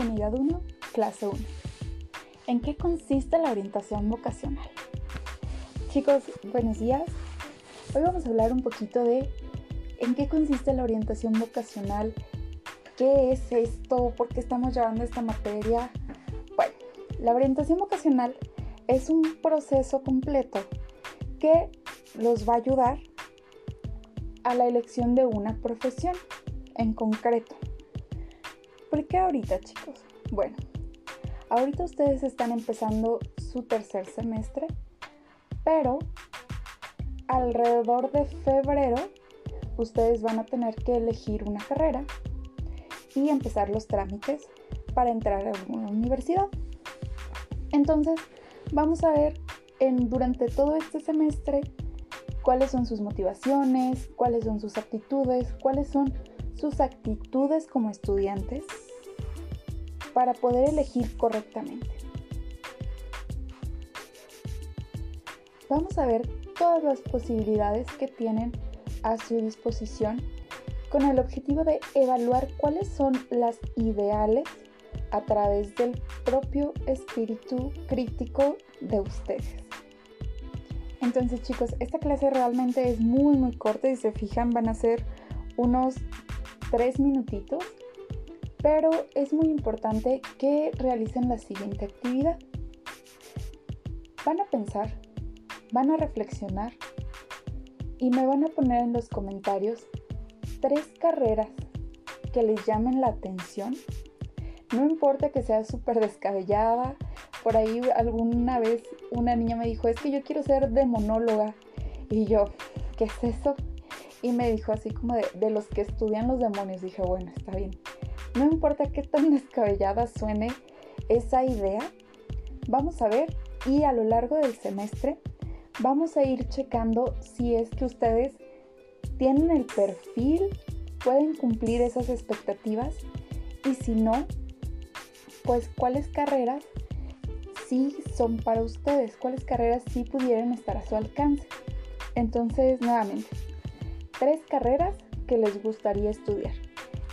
Unidad 1, Clase 1. ¿En qué consiste la orientación vocacional? Chicos, buenos días. Hoy vamos a hablar un poquito de en qué consiste la orientación vocacional, qué es esto, por qué estamos llevando esta materia. Bueno, la orientación vocacional es un proceso completo que los va a ayudar a la elección de una profesión en concreto. ¿Por qué ahorita, chicos? Bueno, ahorita ustedes están empezando su tercer semestre, pero alrededor de febrero ustedes van a tener que elegir una carrera y empezar los trámites para entrar a alguna universidad. Entonces, vamos a ver en, durante todo este semestre cuáles son sus motivaciones, cuáles son sus aptitudes, cuáles son sus actitudes como estudiantes para poder elegir correctamente. Vamos a ver todas las posibilidades que tienen a su disposición con el objetivo de evaluar cuáles son las ideales a través del propio espíritu crítico de ustedes. Entonces chicos, esta clase realmente es muy muy corta y se fijan van a ser unos tres minutitos, pero es muy importante que realicen la siguiente actividad. Van a pensar, van a reflexionar y me van a poner en los comentarios tres carreras que les llamen la atención. No importa que sea súper descabellada. Por ahí alguna vez una niña me dijo, es que yo quiero ser demonóloga. Y yo, ¿qué es eso? Y me dijo así como de, los que estudian los demonios. Dije, bueno, está bien. No importa qué tan descabellada suene esa idea, vamos a ver y a lo largo del semestre vamos a ir checando si es que ustedes tienen el perfil, pueden cumplir esas expectativas y si no, pues cuáles carreras sí son para ustedes, cuáles carreras sí pudieran estar a su alcance. Entonces, nuevamente, tres carreras que les gustaría estudiar.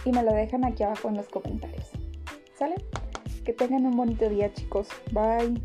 Y me lo dejan aquí abajo en los comentarios. ¿Sale? Que tengan un bonito día chicos. Bye.